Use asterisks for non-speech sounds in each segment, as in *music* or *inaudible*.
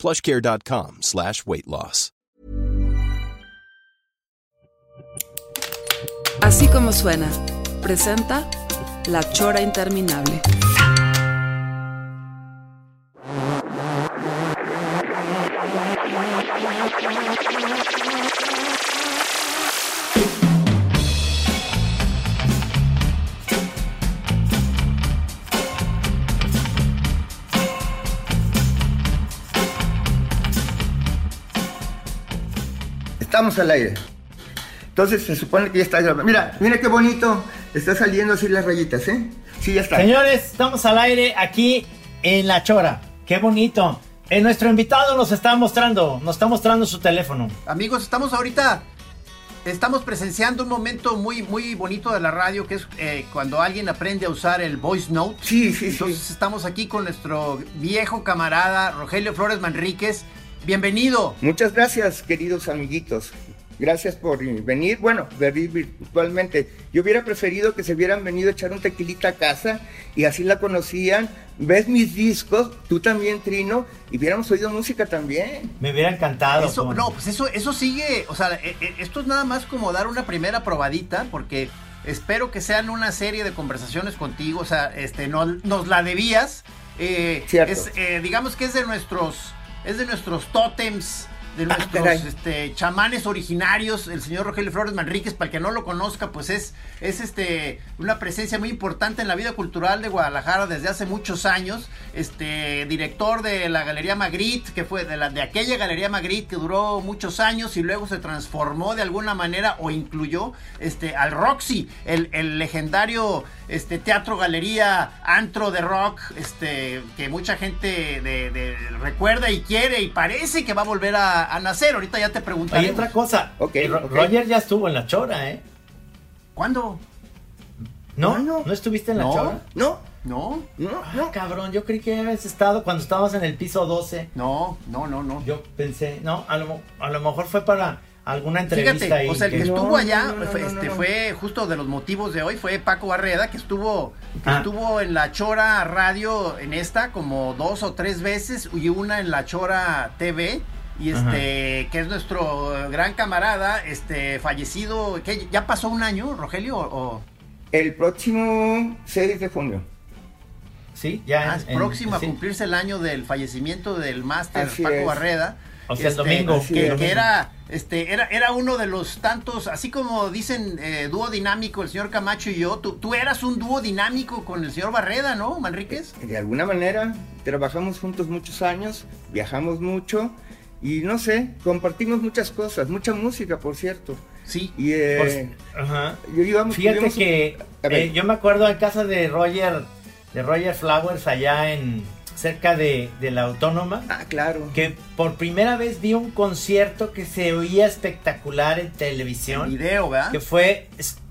plushcare.com slash weight loss. Así como suena, presenta La Chora Interminable. Estamos al aire. Entonces se supone que ya está grabando. Mira, mira qué bonito. Está saliendo así las rayitas, ¿eh? Sí, ya está. Señores, estamos al aire aquí en La Chora. Qué bonito. Eh, nuestro invitado nos está mostrando, nos está mostrando su teléfono. Amigos, estamos ahorita, estamos presenciando un momento muy, muy bonito de la radio, que es eh, cuando alguien aprende a usar el voice note. Sí, sí, Entonces sí. estamos aquí con nuestro viejo camarada Rogelio Flores Manríquez. Bienvenido. Muchas gracias, queridos amiguitos. Gracias por venir. Bueno, venir virtualmente. Yo hubiera preferido que se hubieran venido a echar un tequilita a casa y así la conocían. Ves mis discos, tú también, Trino, y hubiéramos oído música también. Me hubiera encantado. Eso, no, pues eso, eso sigue, o sea, eh, eh, esto es nada más como dar una primera probadita, porque espero que sean una serie de conversaciones contigo, o sea, este, no, nos la debías. eh, Cierto. es, eh, digamos que es de nuestros, es de nuestros tótems, de Ah, nuestros caray. este, chamanes originarios, el señor Rogelio Flores Manríquez, para el que no lo conozca, pues es, es este, una presencia muy importante en la vida cultural de Guadalajara desde hace muchos años, este, director de la Galería Magritte, que fue de, la, de aquella Galería Magritte que duró muchos años y luego se transformó de alguna manera o incluyó este, al Roxy, el, el legendario este, teatro, galería, antro de rock, este, que mucha gente de- de- recuerda y quiere y parece que va a volver a, a nacer. Ahorita ya te preguntaré. Hay otra cosa. Ok, Eh, Ro- ok. Roger ya estuvo en La Chora, ¿eh? ¿Cuándo? ¿No? No, ¿No, estuviste en La No. Chora? No, No, no, Ah, no. cabrón, yo creí que habías estado cuando estabas en el piso 12. no, no, no, no. Yo pensé, no, a lo, a lo mejor fue para alguna entrevista Fíjate, ahí. o sea, el que que- No, estuvo allá no, no, fue, no, este, no. fue justo de los motivos de hoy, fue Paco Barreda, que estuvo, que Ah. estuvo en la Chora Radio en esta como dos o tres veces y una en la Chora TV. Y este, que es nuestro gran camarada, este, fallecido, que ya pasó un año, Rogelio, o, El próximo 6 de junio. Sí, ya. Ah, es en- próximo a sí. cumplirse el año del fallecimiento del máster Así Paco es. Barreda. O sea, el Este, domingo. que, es. que era, este, era, era uno de los tantos, así como dicen eh, dúo dinámico el señor Camacho y yo, tú, tú eras un dúo dinámico con el señor Barreda, ¿no, Manríquez? De alguna manera, trabajamos juntos muchos años, viajamos mucho y no sé, compartimos muchas cosas, mucha música, por cierto. Sí. Y eh, Pues, ajá. yo íbamos, Fíjate que A ver. eh, yo me acuerdo en casa de Roger, de Roger Flowers allá en cerca de, de la Autónoma, Ah, claro. que por primera vez vi un concierto que se oía espectacular en televisión, Video, ¿verdad? que fue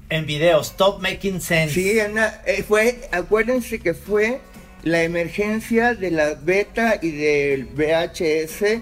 en video, Stop Making Sense. Sí, Ana, eh, fue, acuérdense que fue la emergencia de la beta y del VHS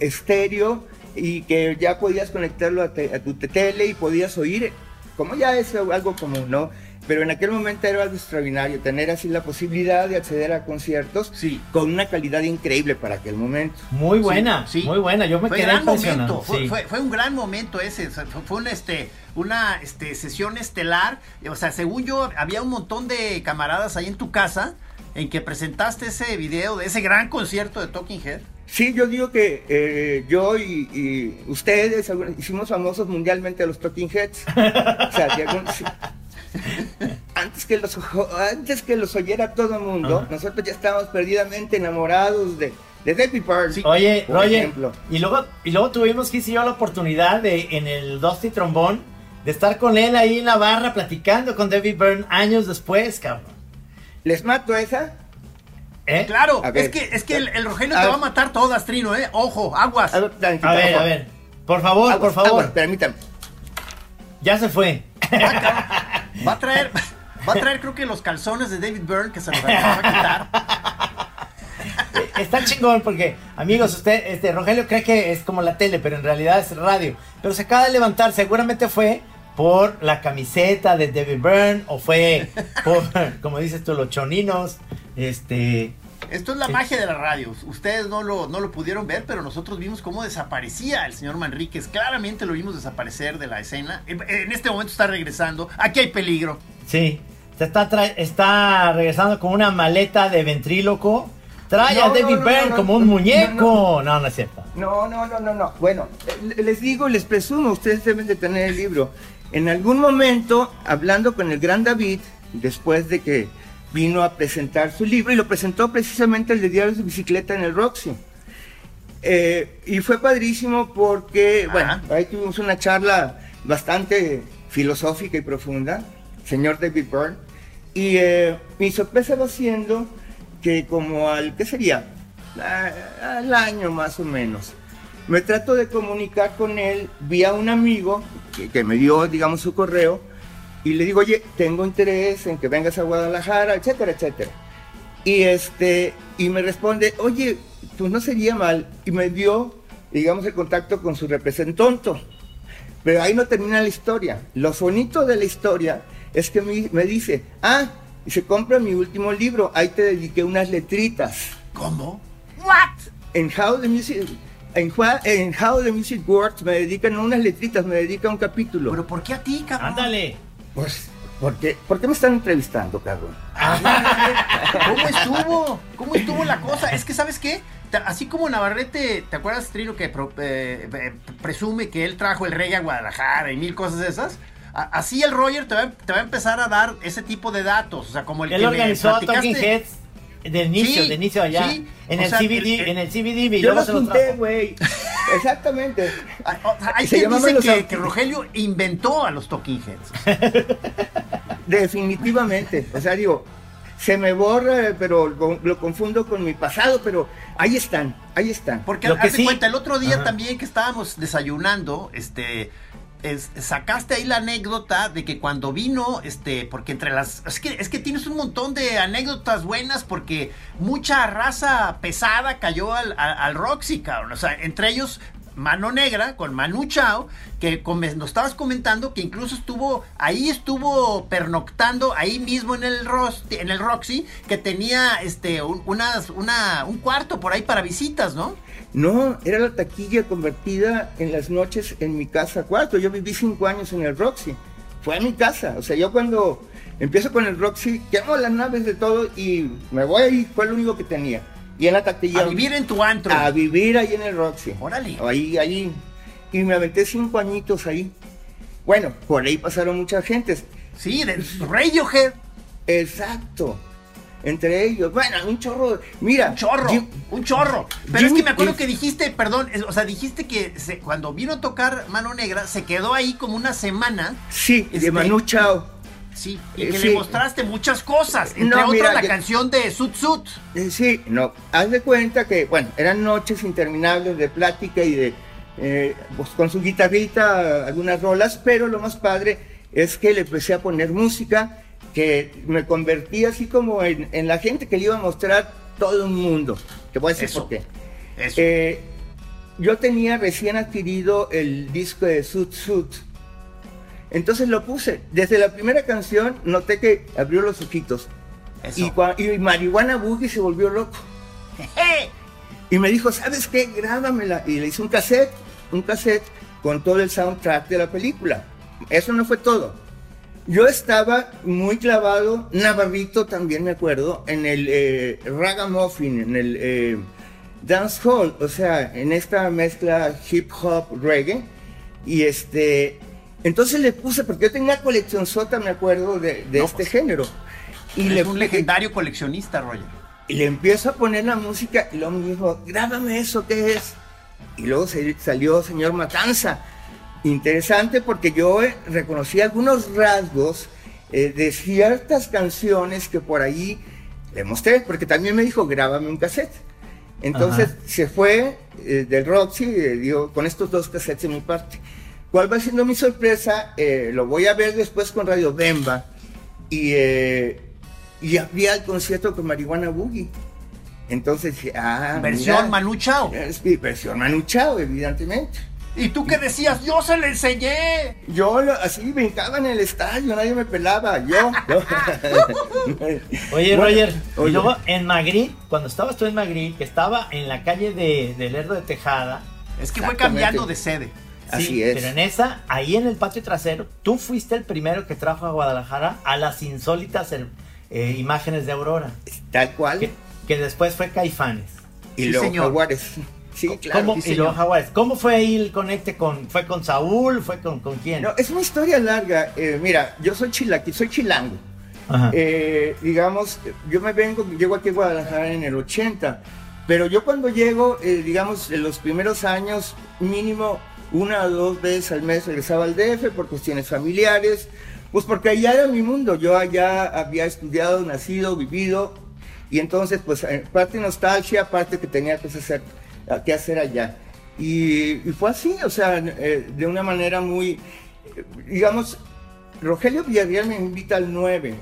estéreo y que ya podías conectarlo a, te- a tu tele y podías oír, como ya es algo común, ¿no? Pero en aquel momento era algo extraordinario, tener así la posibilidad de acceder a conciertos Sí. con una calidad increíble para aquel momento. Muy buena, Sí, sí. muy buena. Yo me fue quedé gran impresionado. momento, fue, sí. fue- fue un gran momento ese, fue, fue una, este, una este, sesión estelar, o sea, según yo, había un montón de camaradas ahí en tu casa en que presentaste ese video de ese gran concierto de Talking Head. Sí, yo digo que eh, yo y, y ustedes algunos- hicimos famosos mundialmente a los Talking Heads. O sea, de algún- antes, que los, antes que los oyera todo el mundo, Ajá. nosotros ya estábamos perdidamente enamorados de, de Debbie Bird. Sí. Oye, por ejemplo. y luego, y luego tuvimos que yo la oportunidad de en el Dusty Trombón de estar con él ahí en la barra platicando con David Byrne años después, cabrón. ¿Les mato esa? ¿Eh? Claro, A ver. es que, es que el, el Rogelio A te ver. va a matar todas, Trino, ¿eh? Ojo, aguas. A ver, A ver, a ver. Por favor, Aguas, por favor. aguas, permítame. Ya se fue. *laughs* Va a traer, va a traer creo que los calzones de David Byrne que se los acaba de quitar. *laughs* Está chingón porque, amigos, usted, este, Rogelio cree que es como la tele, pero en realidad es radio. Pero se acaba de levantar, seguramente fue por la camiseta de David Byrne o fue por, *laughs* como dices tú, los choninos. Este, Esto es la magia de la radio. Ustedes no lo, no lo pudieron ver, pero nosotros vimos cómo desaparecía el señor Manríquez. Claramente lo vimos desaparecer de la escena. En este momento está regresando. Aquí hay peligro. sí, se está, está regresando con una maleta de ventríloco. Trae No, a David no, Byrne no, como un no, muñeco. No, no, es cierto. No, no, no, no, no. Bueno, eh, les digo, les presumo, ustedes deben de tener el libro. En algún momento, hablando con el gran David, después de que vino a presentar su libro, y lo presentó precisamente el de Diarios de Bicicleta en el Roxy. Eh, y fue padrísimo porque, Ah. bueno, ahí tuvimos una charla bastante filosófica y profunda, señor David Byrne. Y eh, mi sorpresa va siendo que como al, ¿qué sería? A- al año más o menos. Me trato de comunicar con él vía un amigo que, que me dio, digamos, su correo y le digo, oye, tengo interés en que vengas a Guadalajara, etcétera, etcétera. Y este, y me responde, oye, pues no sería mal. Y me dio, digamos, el contacto con su representante. Pero ahí no termina la historia. Lo bonito de la historia es que me, me dice, ah, y se compra mi último libro, ahí te dediqué unas letritas. ¿Cómo? En How the Music, en, How the Music Works me dedican unas letritas, me dedica un capítulo. ¿Pero por qué a ti, cabrón? Ándale. pues, ¿por qué, ¿por qué me están entrevistando, cabrón? ¿Cómo estuvo? ¿Cómo estuvo la cosa? Es que, ¿sabes qué? Así como Navarrete, ¿te acuerdas, Trino, que pro- eh, eh, presume que él trajo el reggae a Guadalajara y mil cosas de esas? A- Así el Roger te va, te va a empezar a dar ese tipo de datos. O sea, como el Él que organizó a me Talking platicaste. Heads de inicio, Sí, de inicio allá. sí. En el sea, CBD, el- el- en el CBD Yo los trajo. güey. Exactamente. Ah, o sea, hay Se quien dice que, Rogelio inventó a los Talking Heads. *laughs* Definitivamente. O sea, digo, se me borra, pero lo, lo confundo con mi pasado, pero ahí están, ahí están. Porque Lo haz que de sí- cuenta, el otro día Ajá. también que estábamos desayunando, este. Es- sacaste ahí la anécdota de que cuando vino, este, porque entre las, es que, es que tienes un montón de anécdotas buenas porque mucha raza pesada cayó al, al, al Roxy, cabrón, o sea, entre ellos Mano Negra con Manu Chao, que nos estabas comentando que incluso estuvo, ahí estuvo pernoctando, ahí mismo en el, en el Roxy, que tenía este un cuarto por ahí para visitas, ¿no? No, era la taquilla convertida en las noches en mi casa cuarto. Yo viví cinco años en el Roxy. Fue a mi casa. O sea, yo cuando empiezo con el Roxy, quemo las naves de todo y me voy ahí. Fue lo único que tenía. Y en la taquilla. A vivir en tu antro. a vivir ahí en el Roxy. Órale. Ahí, ahí. Y me aventé cinco añitos ahí. Bueno, por ahí pasaron muchas gentes. Sí, de Radiohead. Exacto. Entre ellos. Bueno, un chorro. Mira. Un chorro, Jim- un chorro. Pero es que me acuerdo que dijiste, perdón, es- o sea, dijiste que se- cuando vino a tocar Mano Negra, se quedó ahí como una semana. Sí, Este- de Manu Chao. Sí, y Eh, que sí. le mostraste muchas cosas. Entre No, otras, mira, la yo- canción de Sut Sut. Eh, Sí, no, haz de cuenta que, bueno, eran noches interminables de plática y de, eh, pues con su guitarrita, algunas rolas, pero lo más padre es que le empecé a poner música que me convertí así como en, en la gente que le iba a mostrar todo el mundo. Te voy a decir Eso. por qué. Eso. Eh, yo tenía recién adquirido el disco de Sut Sut. Entonces lo puse. Desde la primera canción noté que abrió los ojitos. Eso. Y, y Marihuana Boogie se volvió loco. *laughs* Y me dijo, ¿sabes qué? Grábamela. Y le hice un cassette, un cassette con todo el soundtrack de la película. Eso no fue todo. Yo estaba muy clavado, Navarrito también me acuerdo, en el eh, ragamuffin, en el eh, dance hall, o sea, en esta mezcla hip hop reggae. Y este, entonces le puse, porque yo tenía colección sota, me acuerdo, de, de No, este pues, género. Y Es le, un legendario coleccionista, Roger. y le empiezo a poner la música y luego me dijo, grábame eso, ¿qué es? Y luego se- salió Señor Matanza. Interesante porque yo eh, reconocí algunos rasgos eh, de ciertas canciones que por ahí le mostré, porque también me dijo, grábame un cassette. Entonces se fue eh, del Roxy, eh, digo, con estos dos cassettes de mi parte. ¿Cuál va siendo mi sorpresa? Eh, lo voy a ver después con Radio Bemba y, eh, y había el concierto con Marihuana Boogie. Entonces, ah, Versión mira, Manu Chao. es mi versión Manu Chao, evidentemente. ¿Y tú qué decías? Yo se le enseñé. Yo lo- así brincaba en el estadio, nadie me pelaba, yo. yo. *laughs* Oye, Bueno, Roger, oye. y luego en Magritte, cuando estabas tú en Magritte, que estaba en la calle de, de Lerdo de Tejada, Es que fue cambiando de sede. Así sí, es. pero en esa, ahí en el patio trasero, tú fuiste el primero que trajo a Guadalajara a las insólitas eh, imágenes de Aurora, Tal cual. que, que después fue Caifanes. Y Sí, luego señor. Jaguares. *laughs* Sí, claro. ¿Cómo, sí, y luego. Jaguares. ¿Cómo fue ahí el conecte con, fue con Saúl, fue con, con quién? No, es una historia larga. Eh, mira, yo soy chilaqui, soy chilango. Ajá. Eh, digamos, yo me vengo, llego aquí a Guadalajara en el 80, pero yo cuando llego, eh, digamos, en los primeros años, mínimo una o dos veces al mes regresaba al DF por cuestiones familiares, pues porque allá era mi mundo, yo allá había estudiado, nacido, vivido, y entonces, pues, eh, parte nostalgia, parte que tenía cosas hacer- que hacer allá. Y, y fue así, o sea, eh, de una manera muy, eh, digamos, Rogelio Villarreal me invita al 9.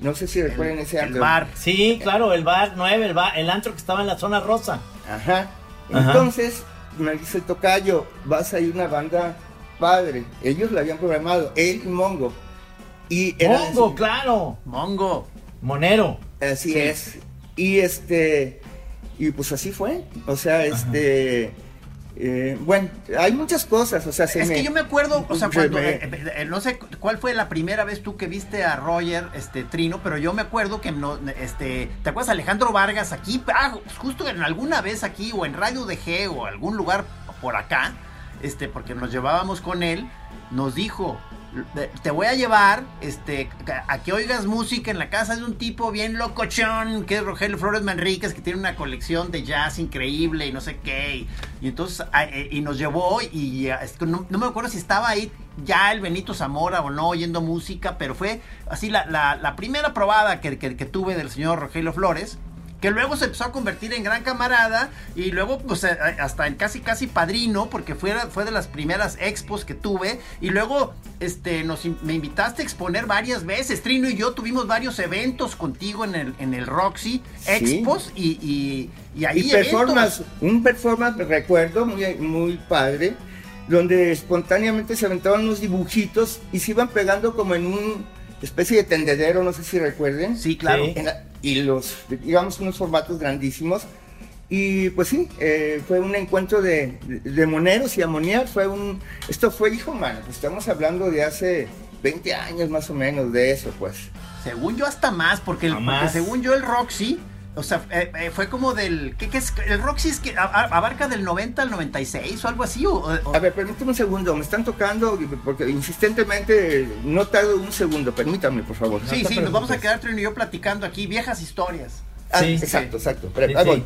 No sé si recuerden ese El antro. bar. Sí, claro, el bar 9, el, bar, el antro que estaba en la zona rosa. Ajá. Ajá. Me dice el tocayo, vas a ir una banda padre. Ellos la habían programado, él y Mongo. Y era Mongo, claro. Mongo. Monero. Así Sí. es. Y este, y pues así fue. O sea, este, eh, bueno, hay muchas cosas. O sea, se Es me- que yo me acuerdo, o sea, se cuando, me- eh, eh, eh, no sé cuál fue la primera vez tú que viste a Roger, este, Trino, pero yo me acuerdo que, no, este, ¿te acuerdas Alejandro Vargas aquí? Ah, justo en alguna vez aquí, o en Radio DG, o algún lugar por acá, este, porque nos llevábamos con él, nos dijo, te voy a llevar, este, a que oigas música en la casa de un tipo bien locochón, que es Rogelio Flores Manríquez, que tiene una colección de jazz increíble y no sé qué, y, entonces, eh, y nos llevó, y ah, no, no me acuerdo si estaba ahí ya el Benito Zamora o no oyendo música, pero fue así la primera probada que, que- que tuve del señor Rogelio Flores, que luego se empezó a convertir en gran camarada y luego pues hasta en casi casi padrino porque fue, fue de las primeras expos que tuve y luego este nos me invitaste a exponer varias veces Trino y yo tuvimos varios eventos contigo en el en el Roxy expos y, y, y ahí y performance, eventos. un performance, recuerdo, muy, muy padre, donde espontáneamente se aventaban unos dibujitos y se iban pegando como en un especie de tendedero, no sé si recuerden. sí claro Sí. En la- y los, digamos, unos formatos grandísimos. Y pues sí, eh, fue un encuentro de, de, moneros y amoniar. Fue un, esto fue, hijo, mano, pues estamos hablando de hace 20 años más o menos de eso, pues. según yo hasta más porque, el- porque según yo el Roxy o sea, eh, eh, fue como del. ¿qué, qué es? El Roxy es que abarca del 90 al 96 o algo así. O, o- A ver, permítame un segundo, me están tocando porque insistentemente no tardo un segundo, permítame, por favor. sí, no sí, nos vamos a quedar Trino y yo platicando aquí viejas historias. Ah, Sí, exacto, exacto. Pero, Sí, ahí sí. voy.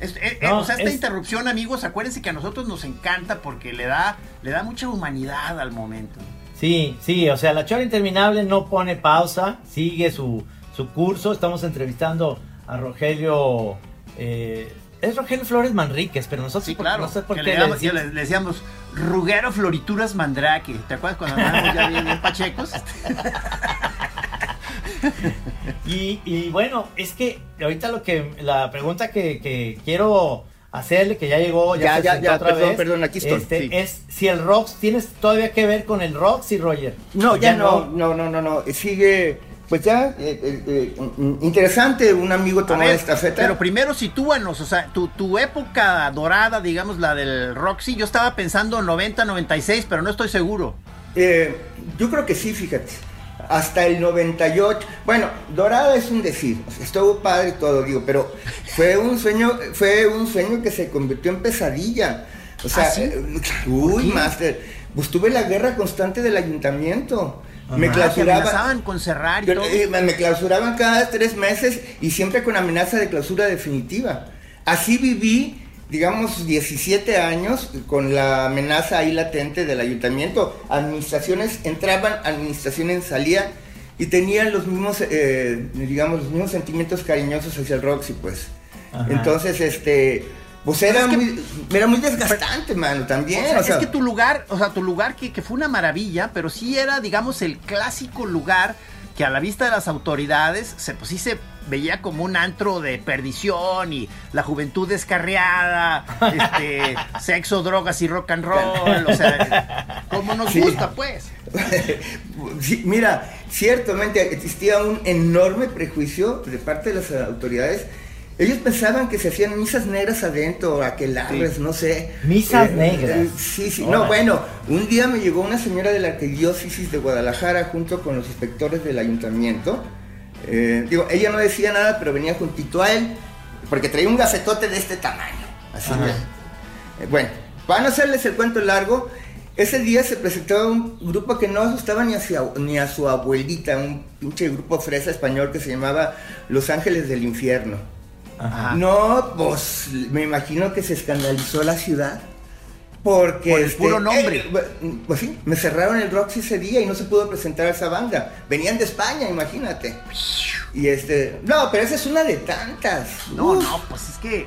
Es- eh, No, o sea, esta es- interrupción, amigos, acuérdense que a nosotros nos encanta porque le da, le da mucha humanidad al momento. Sí, sí, o sea, la chora interminable no pone pausa, sigue su, su curso. Estamos entrevistando a Rogelio. eh, es Rogelio Flores Manríquez, pero nosotros Sí, por- claro. no sé por qué le, le decíamos Ruguero Florituras Mandrake. ¿Te acuerdas cuando andábamos ya bien, bien pachecos? *laughs* Y, y bueno, es que ahorita lo que la pregunta que, que quiero hacerle, que ya llegó, ya, Ya, se ya, ya, otra perdón, vez, perdón, aquí estoy, este, sí. es si el Rox, ¿tienes todavía que ver con el Roxy, Roger? No, ¿O ya no, no, no, no, no. Sigue, pues ya, eh, eh, eh, interesante, un amigo tomó ver, esta feta. Pero primero sitúanos, o sea, tu, tu época dorada, digamos, la del Roxy, yo estaba pensando 90, 96, pero no estoy seguro. Eh, yo creo que sí, fíjate. Hasta el 98. Bueno, Dorada es un decir. o sea, estuvo padre todo, digo, pero fue un sueño, fue un sueño que se convirtió en pesadilla. O sea, ¿Ah, sí? eh, uy, Master. Pues tuve la guerra constante del ayuntamiento. Me Ah, clausuraban. con cerrar y todo. eh, me me clausuraban cada tres meses y siempre con amenaza de clausura definitiva. Así viví, digamos, 17 años con la amenaza ahí latente del ayuntamiento. Administraciones entraban, administraciones salían y tenían los mismos, eh, digamos, los mismos sentimientos cariñosos hacia el Roxy, pues. Ajá. Entonces, este, pues era, es que- muy, era muy desgastante, mano, también. O sea, o sea, es que tu lugar, o sea, tu lugar que, que fue una maravilla, pero sí era, digamos, el clásico lugar que a la vista de las autoridades, se, pues sí se veía como un antro de perdición y la juventud descarriada, *laughs* este, sexo, drogas y rock and roll, o sea, como nos Sí. gusta, pues. *laughs* Sí, mira, ciertamente existía un enorme prejuicio de parte de las autoridades. Ellos pensaban que se hacían misas negras adentro, aquelarres, no sé. Misas negras. sí, sí. Órale. No, bueno, un día me llegó una señora de la arquidiócesis de Guadalajara junto con los inspectores del ayuntamiento. Eh, digo, ella no decía nada, pero venía juntito a él, porque traía un gafetote de este tamaño. Así eh, bueno, para no hacerles el cuento largo, ese día se presentaba un grupo que no asustaba ni a, su, ni a su abuelita, un pinche grupo fresa español que se llamaba Los Ángeles del Infierno. Ajá. No, pues me imagino que se escandalizó la ciudad. Porque Por el puro nombre. eh, bu- pues sí, me cerraron el Roxy ese día y no se pudo presentar a esa banda. Venían de España, imagínate. Y este, no, pero esa es una de tantas. No, Uf. no, pues es que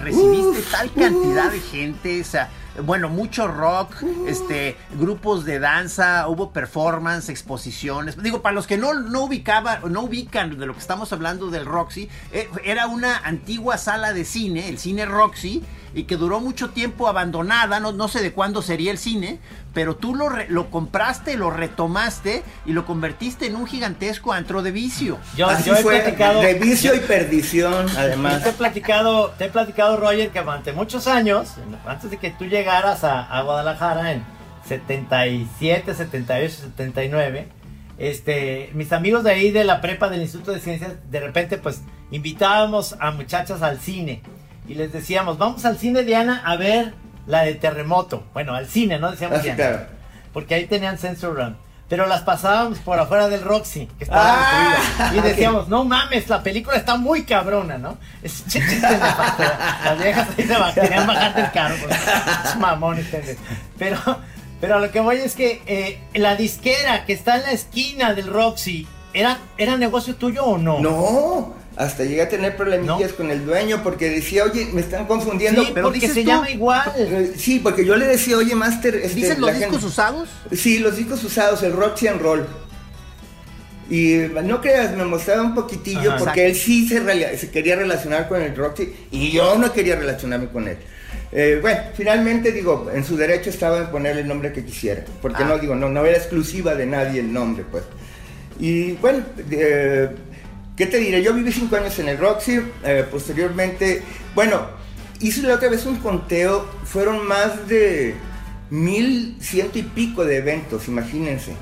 recibiste Uf, tal cantidad uf. de gente, o sea, bueno, mucho rock, este, grupos de danza, hubo performance, exposiciones. Digo, para los que no, no ubicaban, no ubican de lo que estamos hablando del Roxy, eh, era una antigua sala de cine, el cine Roxy, y que duró mucho tiempo abandonada, no, no sé de cuándo sería el cine, pero tú lo, re- lo compraste, lo retomaste y lo convertiste en un gigantesco antro de vicio. Yo, Así yo he fue, platicado. de vicio y perdición, además. te he platicado, te he platicado, Roger, que durante muchos años, antes de que tú llegaras a, a Guadalajara en 77, 78, 79, este, mis amigos de ahí de la prepa del Instituto de Ciencias, de repente, pues, invitábamos a muchachas al cine y les decíamos, vamos al cine, Diana, a ver la de Terremoto. Bueno, al cine, ¿no? Decíamos Ah, Diana. claro. Porque ahí tenían Sensor Run. Pero las pasábamos por afuera del Roxy, que estaba Ah, destruido. Y decíamos, no mames, la película está muy cabrona, ¿no? Es *laughs* chiste nefasto. Las viejas ahí se ba- querían bajar del carro. porque es mamón este. Pero, pero a lo que voy es que eh, la disquera que está en la esquina del Roxy, ¿era, ¿era negocio tuyo o no? No, hasta llegué a tener problemillas ¿No? con el dueño porque decía, oye, me están confundiendo. Sí, pero porque se tú- llama igual. Eh, Sí, porque yo le decía, oye, Master. Este, ¿Dicen los discos gente- usados? Sí, los discos usados, el Roxy and Roll. Y no creas, me mostraba un poquitillo Ajá. porque él sí se, rela- se quería relacionar con el Roxy y yo no quería relacionarme con él. Eh, bueno, finalmente digo, en su derecho estaba en ponerle el nombre que quisiera, porque Ah. no digo, no, no era exclusiva de nadie el nombre, pues. Y bueno, eh, ¿qué te diré? Yo viví cinco años en el Roxy, eh, posteriormente, bueno, hice la otra vez un conteo, fueron más de mil ciento y pico de eventos, imagínense.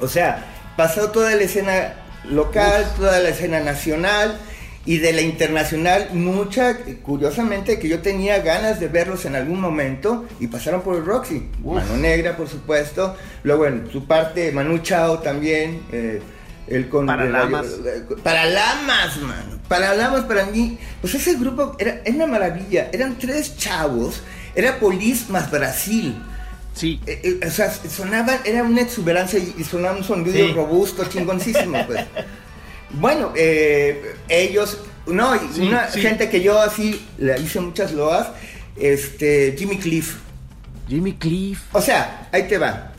O sea, pasó toda la escena local, toda la escena nacional y de la internacional, mucha, curiosamente, que yo tenía ganas de verlos en algún momento y pasaron por el Roxy. Uf. Mano Negra, por supuesto. Luego en su parte, Manu Chao también. eh, el con Paralamas. eh, Paralamas, mano. Paralamas para mí, pues ese grupo era, era una maravilla. Eran tres chavos. Era Polis más Brasil. Sí. Eh, eh, o sea, sonaban, era una exuberancia y, sonaba un sonido Sí. robusto, chingoncísimo, pues. *laughs* Bueno, eh, ellos, no, Sí, una sí. gente que yo así le hice muchas loas, este, Jimmy Cliff. Jimmy Cliff. O sea, ahí te va.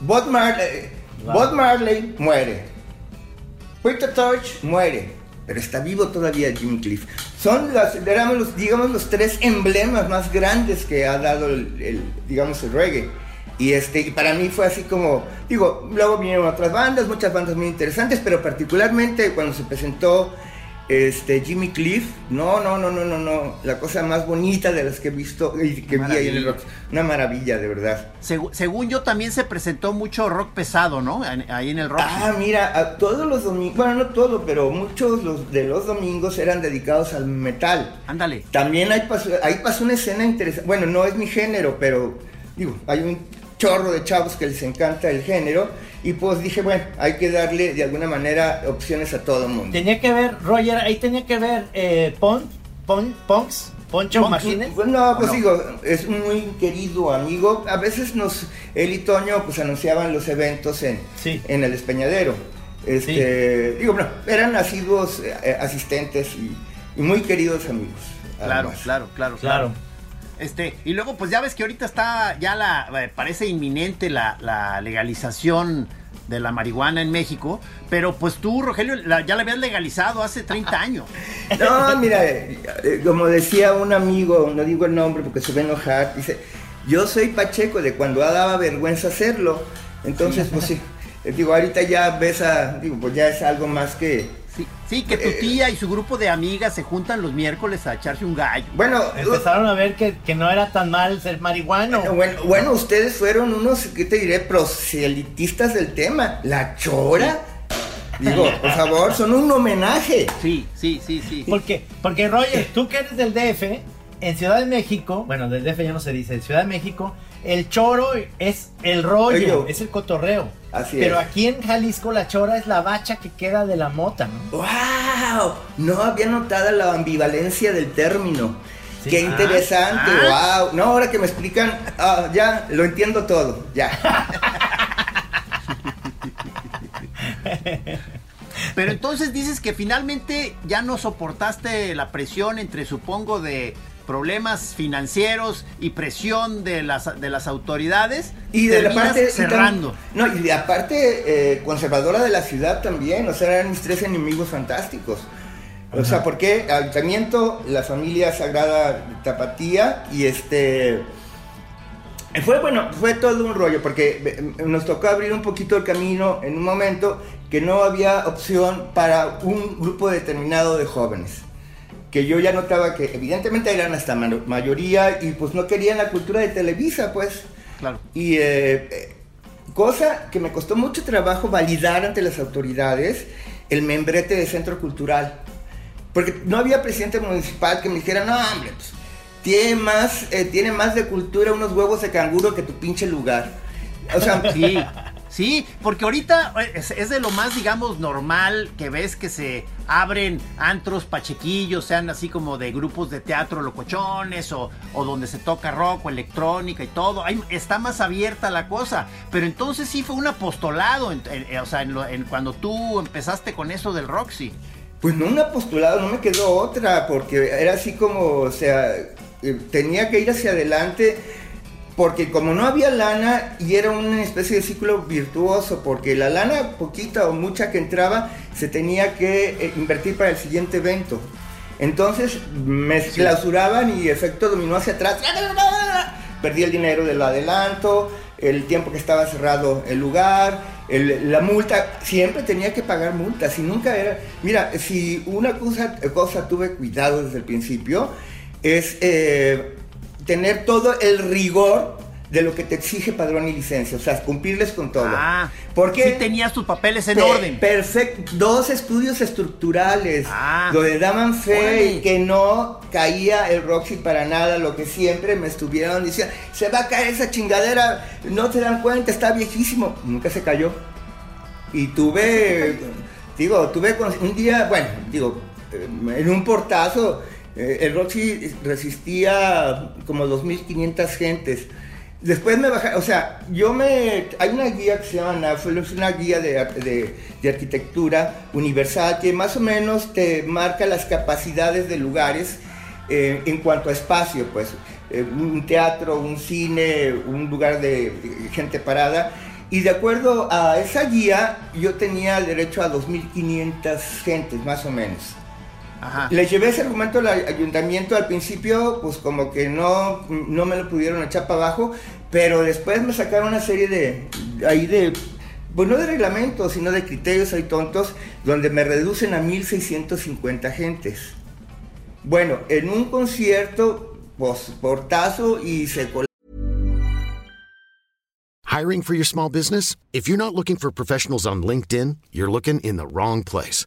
Bob Marley, Wow. Bob Marley muere. Peter Torch muere. Pero está vivo todavía Jimmy Cliff. Son las, éramos los, digamos, los tres emblemas más grandes que ha dado el, el, digamos, el reggae. Y este, y para mí fue así como, digo, luego vinieron otras bandas, muchas bandas muy interesantes, pero particularmente cuando se presentó este Jimmy Cliff, no, no, no, no, no, no, la cosa más bonita de las que he visto y que vi ahí en el rock. Una maravilla, de verdad. Según yo también se presentó mucho rock pesado, ¿no? Ahí en el rock. Ah, mira, a todos los domingos, bueno, no todo, pero muchos los, de los domingos eran dedicados al metal. Ándale. También pasó, ahí pasó una escena interesante, bueno, no es mi género, pero digo, hay un chorro de chavos que les encanta el género y pues dije, bueno, hay que darle de alguna manera opciones a todo el mundo. Tenía que ver, Roger, ahí tenía que ver eh, Pon, Pon, Ponks, Poncho Machines. Pues no, pues digo, es un muy querido amigo. A veces nos, él y Toño, pues anunciaban los eventos en, Sí. en el Espeñadero. Este, Digo, bueno, eran asiduos eh, asistentes y y muy queridos amigos. Claro, claro, claro, Claro. Este, y luego, pues ya ves que ahorita está, ya la, eh, parece inminente la, la legalización de la marihuana en México, pero pues tú, Rogelio, la- ya la habías legalizado hace 30 *laughs* años. No, mira, eh, eh, como decía un amigo, no digo el nombre porque se va a enojar, dice, yo soy Pacheco de cuando daba vergüenza hacerlo. Entonces, pues sí, digo, ahorita ya ves a, digo, pues ya es algo más que... Sí, sí, que tu tía y su grupo de amigas se juntan los miércoles a echarse un gallo. Bueno, Empezaron a ver que, que no era tan mal ser marihuano. Bueno, bueno, bueno, ustedes fueron unos, ¿qué te diré? Proselitistas del tema. La chora. Digo, por favor, son un homenaje. Sí, sí, sí, sí. Porque, porque Roger, tú que eres del DF, en Ciudad de México, bueno, del DF ya no se dice, en Ciudad de México, el choro es el rollo, Oye. es el cotorreo. Así Pero es. aquí en Jalisco la chora es la bacha que queda de la mota, ¿no? ¡Wow! No había notado la ambivalencia del término. Sí. Qué Ah, interesante, wow. No, ahora que me explican, ah, ya, lo entiendo todo, ya. Pero entonces dices que finalmente ya no soportaste la presión entre, supongo, de problemas financieros y presión de las, de las autoridades. Y de la parte... y tam- cerrando. no, y la parte eh, conservadora de la ciudad también, o sea, eran mis tres enemigos fantásticos. O sea, porque Ayuntamiento, la familia sagrada Tapatía y este... Fue bueno, fue todo un rollo porque eh, nos tocó abrir un poquito el camino en un momento que no había opción para un grupo determinado de jóvenes. Que yo ya notaba que evidentemente eran hasta ma- mayoría y pues no querían la cultura de Televisa, pues. Claro. Y eh, eh, cosa que me costó mucho trabajo validar ante las autoridades el membrete de centro cultural. Porque no había presidente municipal que me dijera, no, hombre, pues, tiene más, eh, tiene más de cultura unos huevos de canguro que tu pinche lugar. O sea, *laughs* Sí, sí, porque ahorita es, es de lo más, digamos, normal que ves que se abren antros pachequillos, sean así como de grupos de teatro locochones o, o donde se toca rock o electrónica y todo. Está más abierta la cosa. Pero entonces sí fue un apostolado, en- en- o sea, en cuando tú empezaste con eso del Roxy. Pues no un apostolado, no me quedó otra, porque era así como, o sea, eh, tenía que ir hacia adelante, porque como no había lana y era una especie de ciclo virtuoso, porque la lana poquita o mucha que entraba se tenía que eh, invertir para el siguiente evento. Entonces me clausuraban y efecto dominó hacia atrás. Perdí el dinero del adelanto, el tiempo que estaba cerrado el lugar, el- la multa. Siempre tenía que pagar multas y nunca era... Mira, si una cosa, cosa tuve cuidado desde el principio es eh, tener todo el rigor de lo que te exige padrón y licencia, o sea, cumplirles con todo. Ah, Porque sí tenías tus papeles en orden. Perfecto. Dos estudios estructurales. Ah. donde daban fe Órale. y que no caía el Roxy para nada. Lo que siempre me estuvieron diciendo, se va a caer esa chingadera. No se dan cuenta, está viejísimo. Nunca se cayó. Y tuve, digo, tuve un día, bueno, digo, en un portazo, eh, el Roxy resistía como 2.500 gentes. Después me bajé, o sea, yo me... Hay una guía que se llama es una guía de, de- arquitectura universal que más o menos te marca las capacidades de lugares eh, en cuanto a espacio, pues. Eh, un teatro, un cine, un lugar de, de gente parada. Y de acuerdo a esa guía, yo tenía derecho a 2.500 gentes, más o menos. Ajá. Le llevé ese argumento al ayuntamiento al principio, pues como que no, no me lo pudieron echar para abajo, pero después me sacaron una serie de, ahí de, pues no de reglamentos, sino de criterios ahí tontos, donde me reducen a 1650 gentes. Bueno, en un concierto, pues portazo y se Hiring for your small business? If you're not looking for professionals on LinkedIn, you're looking in the wrong place.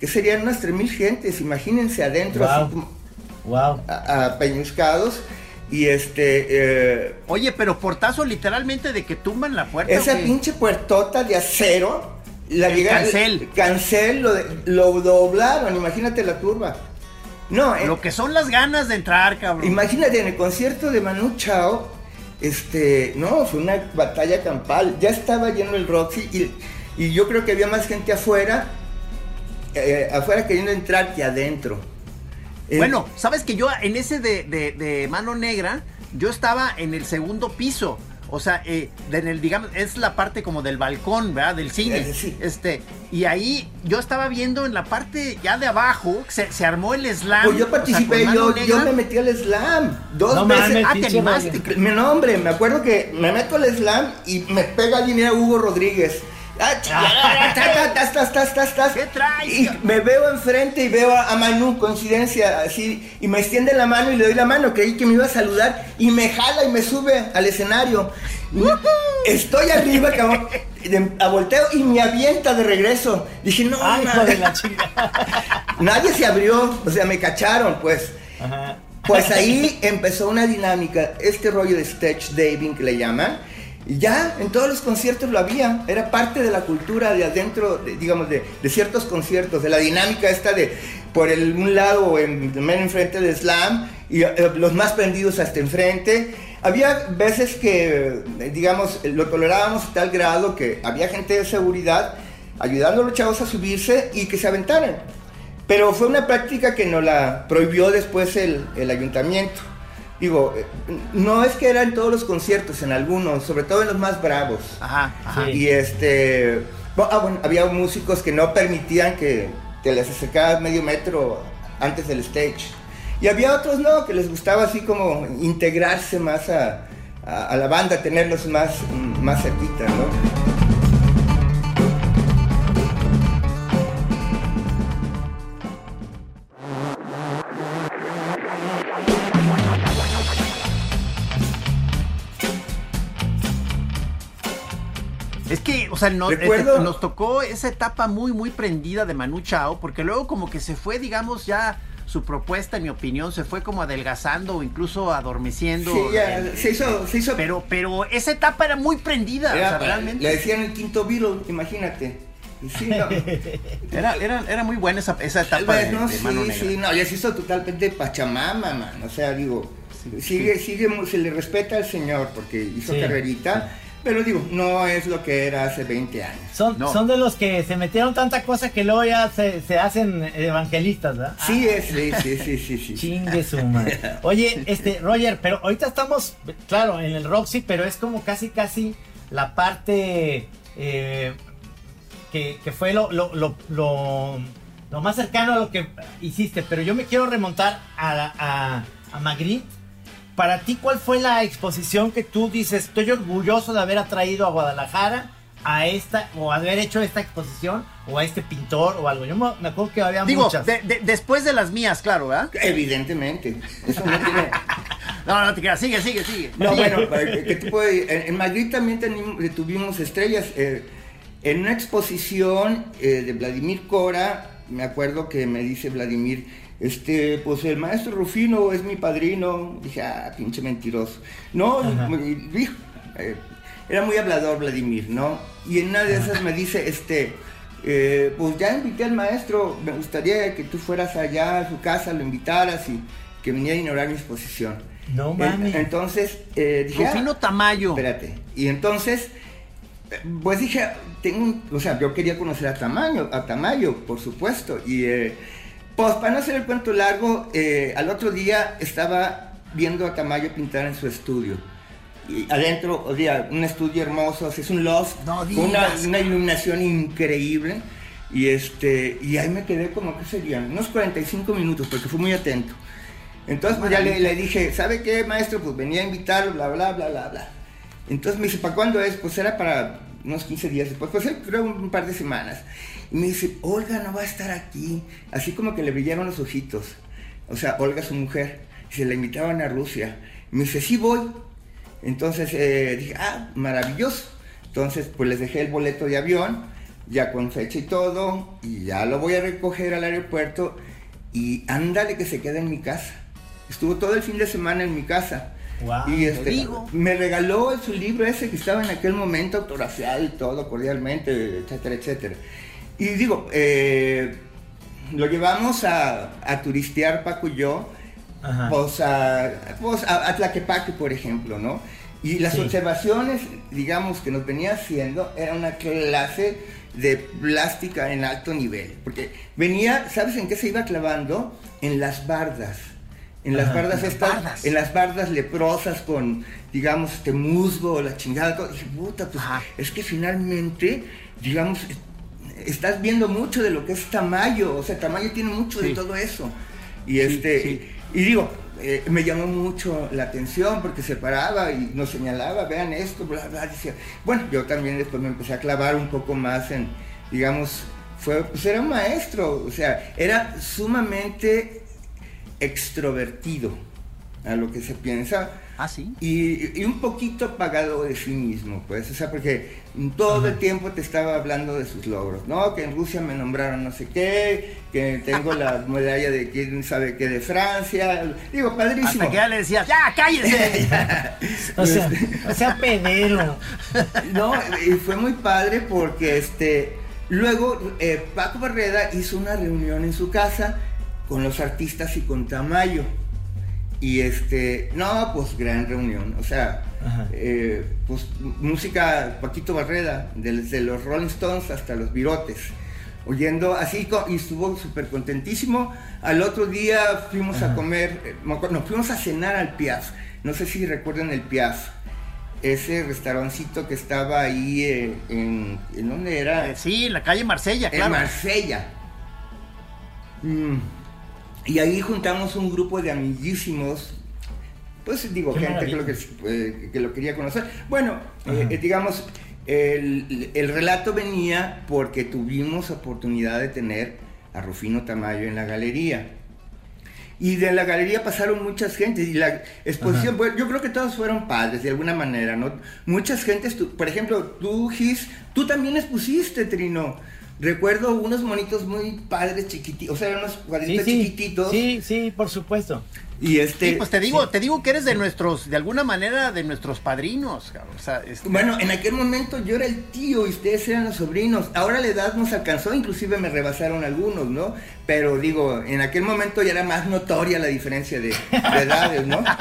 que serían unas 3.000 gentes, imagínense adentro. Wow. así como- Wow. a- a peñuscados. Y este, eh, Oye, pero portazo literalmente de que tumban la puerta. esa pinche puertota de acero, la El llega- cancel. cancel, lo, de- lo doblaron, imagínate la turba. No, eh, Lo que son las ganas de entrar, cabrón. imagínate en el concierto de Manu Chao, este, no, fue una batalla campal, ya estaba lleno el Roxy y, y yo creo que había más gente afuera, eh, afuera queriendo entrar que adentro. Eh, Bueno, sabes que yo en ese de, de- de mano negra, yo estaba en el segundo piso. O sea, eh, de- en el, digamos, es la parte como del balcón, ¿verdad? Del cine. Eh, sí. Este, y ahí yo estaba viendo en la parte ya de abajo, se, se armó el slam. Pues yo o sea, participé, yo, yo me metí al slam dos No veces. Ah, te animaste. Mi nombre, me acuerdo que me meto al slam y me pega alguien era Hugo Rodríguez. Ah, chingada, tas, tas, tas, tas, tas, tas. ¿Qué traes, Y me veo enfrente y veo a, Manu, coincidencia, así, y me extiende la mano y le doy la mano, creí que me iba a saludar y me jala y me sube al escenario. Estoy arriba, cabrón, de- a volteo y me avienta de regreso. Dije, no, Ay, hijo madre". de la chingada. *laughs* nadie se abrió, o sea, me cacharon, pues. Ajá. Pues ahí empezó una dinámica, este rollo de stage diving que le llaman. Y ya en todos los conciertos lo había, era parte de la cultura de adentro, de- digamos, de, ciertos conciertos, de la dinámica esta de por el, un lado, en, menos enfrente del slam, y eh, los más prendidos hasta enfrente. Había veces que, eh, digamos, lo tolerábamos a tal grado que había gente de seguridad ayudando a los chavos a subirse y que se aventaran. Pero fue una práctica que nos la prohibió después el, el ayuntamiento. Digo, eh, no es que era en todos los conciertos, en algunos, sobre todo en los más bravos. Ajá, ajá. Sí. Y este, ah, bueno, había músicos que no permitían que te les acercaras medio metro antes del stage. Y había otros no, que les gustaba así como integrarse más a, a- a la banda, tenerlos más, más cerquita, ¿no? Sea, este, nos tocó esa etapa muy, muy prendida de Manu Chao, porque luego como que se fue, digamos, ya su propuesta, en mi opinión, se fue como adelgazando o incluso adormeciendo. Sí, ya, El- se hizo, se hizo Pero, pero esa etapa era muy prendida, Era- o sea, realmente. Le decían el quinto Beatle, imagínate. Sí, no. *laughs* Era, era, era muy buena esa, esa etapa vez, de, no, de sí, Mano Negra. sí, no, ya se hizo totalmente pachamama, man. O sea, digo, sigue, sigue, mu- se le respeta al señor porque hizo Sí, carrerita, pero digo, no es lo que era hace 20 años. Son, No. son de los que se metieron tanta cosa que luego ya se, se hacen evangelistas, ¿verdad? Sí, es, sí, sí, sí, sí, sí. Chingue su madre. *laughs* Oye, este, Roger, pero ahorita estamos, claro, en el Roxy, pero es como casi, casi la parte eh, que, que fue lo, lo, lo, lo- lo más cercano a lo que hiciste. Pero yo me quiero remontar a, la- a, a Magritte. Para ti, ¿cuál fue la exposición que tú dices, estoy orgulloso de haber atraído a Guadalajara a esta, o haber hecho esta exposición, o a este pintor, o algo? Yo me, me acuerdo que había Digo, muchas. de- de- después de las mías, claro, ¿verdad? Evidentemente. Eso no tiene. *laughs* No, no te creas, sigue, sigue, sigue. No, Sigue. bueno, ¿qué te puedo decir? en, Madrid también tenimos- tuvimos estrellas. eh, en una exposición eh, de Vladimir Cora, me acuerdo que me dice Vladimir, este, pues el maestro Rufino es mi padrino. Dije, ah, pinche mentiroso. No, y dijo, eh, era muy hablador Vladimir, ¿no? Y en una de esas me dice, este, eh, pues ya invité al maestro, me gustaría que tú fueras allá a su casa, lo invitaras y que viniera a inaugurar mi exposición. No mames. Entonces eh, dije, Rufino ah, Tamayo. espérate. Y entonces, pues dije, tengo un- o sea, yo quería conocer a Tamayo, a Tamayo, por supuesto. Y eh, pues para no hacer el cuento largo, eh, al otro día estaba viendo a Tamayo pintar en su estudio. Y adentro, o sea, un estudio hermoso, es un loft, No una, una iluminación increíble. Y este, y ahí me quedé como, ¿qué serían? Unos 45 minutos, porque fui muy atento. Entonces pues ya le, le dije, ¿sabe qué, maestro? Pues venía a invitarlo, bla, bla, bla, bla, bla. Entonces me dice, ¿para cuándo es? Pues era para unos 15 días después, pues creo un par de semanas. Y me dice, Olga no va a estar aquí. Así como que le brillaron los ojitos. O sea, Olga, su mujer. Se la invitaban a Rusia. Me dice, sí voy. Entonces eh, dije, ah, maravilloso. Entonces, pues les dejé el boleto de avión, ya con fecha y todo, y ya lo voy a recoger al aeropuerto. Y ándale que se queda en mi casa. estuvo todo el fin de semana en mi casa. Wow, y te este, digo. me regaló su libro ese que estaba en aquel momento autografiado y todo cordialmente, etcétera, etcétera. Y digo, eh, lo llevamos a, a turistear Paco y yo, pues a, pues a, a Tlaquepaque, por ejemplo, ¿no? Y las Sí. observaciones, digamos, que nos venía haciendo era una clase de plástica en alto nivel. Porque venía, ¿sabes en qué se iba clavando? En las bardas. En las bardas estas, en las bardas leprosas con, digamos, este musgo, la chingada. Y dije, puta, pues Ajá. es que finalmente, digamos, estás viendo mucho de lo que es Tamayo. O sea, Tamayo tiene mucho de todo eso. Y este, sí. y digo, eh, me llamó mucho la atención porque se paraba y nos señalaba, vean esto, bla, bla, decía. Bueno, yo también después me empecé a clavar un poco más en, digamos, fue, pues era un maestro, o sea, era sumamente extrovertido a lo que se piensa Ah, sí. y, y un poquito apagado de sí mismo, pues, o sea, porque todo el tiempo te estaba hablando de sus logros, ¿no? Que en Rusia me nombraron no sé qué, que tengo la *laughs* medalla de quién sabe qué de Francia, digo, padrísimo. Hasta que ya le decías, ¡ya, cállese! *laughs* O sea, o sea, pedero. *laughs* No, y fue muy padre porque este luego eh, Paco Barreda hizo una reunión en su casa con los artistas y con Tamayo. Y este, no, pues gran reunión. O sea, eh, pues música Paquito Barreda, desde los Rolling Stones hasta los Virotes. Oyendo así, y estuvo súper contentísimo. Al otro día fuimos a comer, eh, me acuerdo- no, fuimos a cenar al Piaf. No sé si recuerdan el Piaf ese restaurancito que estaba ahí eh, en, ¿en dónde era? Eh, sí, en la calle Marsella, en claro. Marsella. Mm. Y ahí juntamos un grupo de amiguísimos, pues digo, Qué gente que lo, que, eh, que lo quería conocer. Bueno, eh, eh, digamos, el, el relato venía porque tuvimos oportunidad de tener a Rufino Tamayo en la galería. Y de la galería pasaron muchas gentes y la exposición, bueno, yo creo que todos fueron padres de alguna manera, ¿no? Muchas gentes, tú- por ejemplo, tú, Gis, tú también expusiste, Trino. Recuerdo unos monitos muy padres chiquititos, o sea, unos Sí, cuadritos sí. chiquititos. Sí, sí, por supuesto. Y este. Sí, pues te digo, te digo que eres de nuestros, de alguna manera, de nuestros padrinos, cabrón. O sea, este- Bueno, en aquel momento yo era el tío y ustedes eran los sobrinos. Ahora la edad nos alcanzó, inclusive me rebasaron algunos, ¿no? Pero digo, en aquel momento ya era más notoria la diferencia de, de edades, ¿no? *laughs*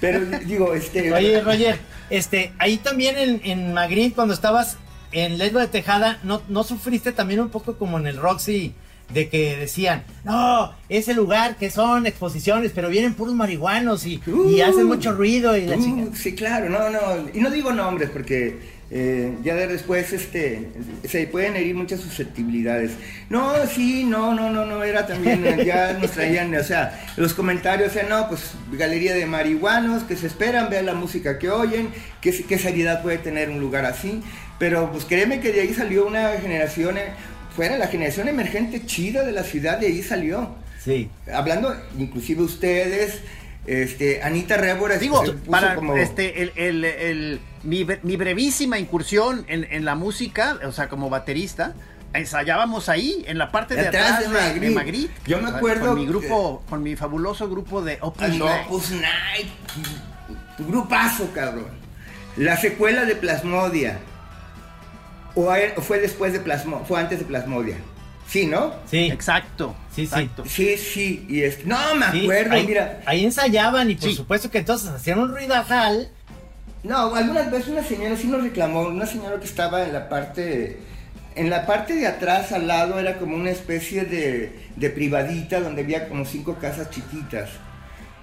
Pero digo, este. Oye, Roger, este, ahí también en, en Madrid, cuando estabas en Lesbo de Tejada, ¿no, ¿no sufriste también un poco como en el Roxy? De que decían, no, ese lugar que son exposiciones, pero vienen puros marihuanos y, y Uh, hacen mucho ruido y la Uh, chica. sí, claro, no, no. Y no digo nombres porque eh, ya de después este, se pueden herir muchas susceptibilidades. No, sí, no, no, no, no, era también, eh, ya *laughs* nos traían, o sea, los comentarios, o sea, no, pues galería de marihuanos que se esperan, vean la música que oyen, qué, qué seriedad puede tener un lugar así. Pero pues créeme que de ahí salió una generación, eh, fuera la generación emergente chida de la ciudad, de ahí salió Sí. hablando inclusive ustedes, este, Anita Rébora Digo, se puso para como- este, el, el, el- mi, mi brevísima incursión en, en la música, o sea, como baterista, ensayábamos ahí, en la parte de Atrás atrás de Magritte. de Magritte. Yo me acuerdo Con mi grupo, con mi fabuloso grupo de Opus no, Night. Night, tu grupazo, cabrón. La secuela de Plasmodia. O fue después de Plasmo, fue antes de Plasmodia. Sí, ¿no? Sí. Exacto. Sí, sí. exacto. Sí, sí, y es, no me sí, acuerdo, ahí, mira. ahí ensayaban y por Sí. supuesto que entonces hacían un ruidajal. No, algunas veces una señora sí nos reclamó, una señora que estaba en la parte, en la parte de atrás al lado era como una especie de, de privadita donde había como cinco casas chiquitas.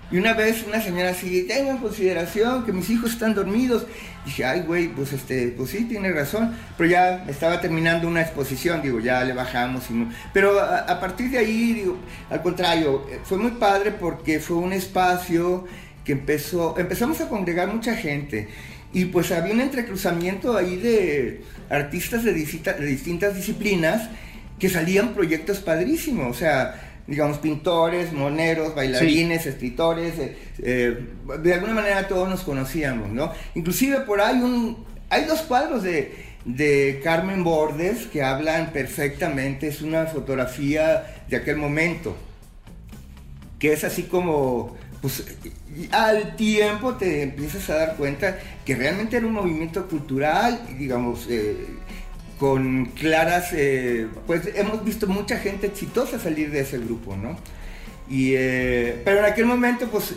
Y una vez una señora así, tengan en consideración que mis hijos están dormidos. dije, ay güey, pues este, pues sí, tiene razón. Pero ya estaba terminando una exposición, digo, ya le bajamos. Y no- Pero a, partir de ahí, digo, al contrario, eh, fue muy padre porque fue un espacio que empezó, empezamos a congregar mucha gente. Y pues había un entrecruzamiento ahí de artistas de distintas disciplinas que salían proyectos padrísimos. O sea, digamos, pintores, moneros, bailarines, escritores, eh, eh, de alguna manera todos nos conocíamos, ¿no? Inclusive por ahí un, hay dos cuadros de, de Carmen Bordes que hablan perfectamente, es una fotografía de aquel momento. que es así como, pues al tiempo te empiezas a dar cuenta que realmente era un movimiento cultural, digamos, eh, con claras, eh, pues hemos visto mucha gente exitosa salir de ese grupo, ¿no? Y, eh, pero en aquel momento, pues,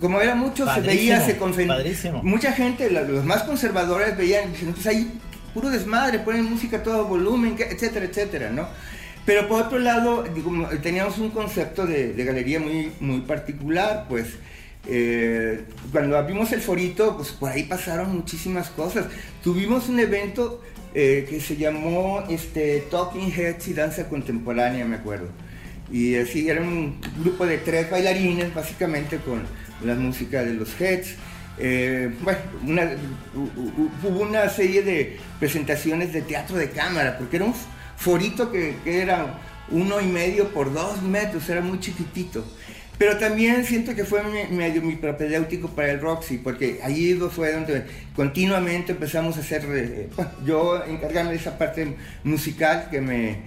como era mucho, se veía, se confundía. Mucha gente, los más conservadores veían, pues ahí puro desmadre, ponen música a todo volumen, etcétera, etcétera, ¿no? Pero por otro lado, teníamos un concepto de, galería muy, muy particular, pues eh, cuando abrimos el forito, pues por ahí pasaron muchísimas cosas. Tuvimos un evento eh, que se llamó este, Talking Heads y Danza Contemporánea, me acuerdo. Y así era un grupo de tres bailarines, básicamente con la música de los Heads. Eh, bueno, hubo una serie de presentaciones de teatro de cámara, porque era un forito que, era uno y medio por dos metros, era muy chiquitito. Pero también siento que fue medio mi propedéutico para el Roxy, porque allí fue donde continuamente empezamos a hacer, eh, yo encargarme de esa parte musical que me,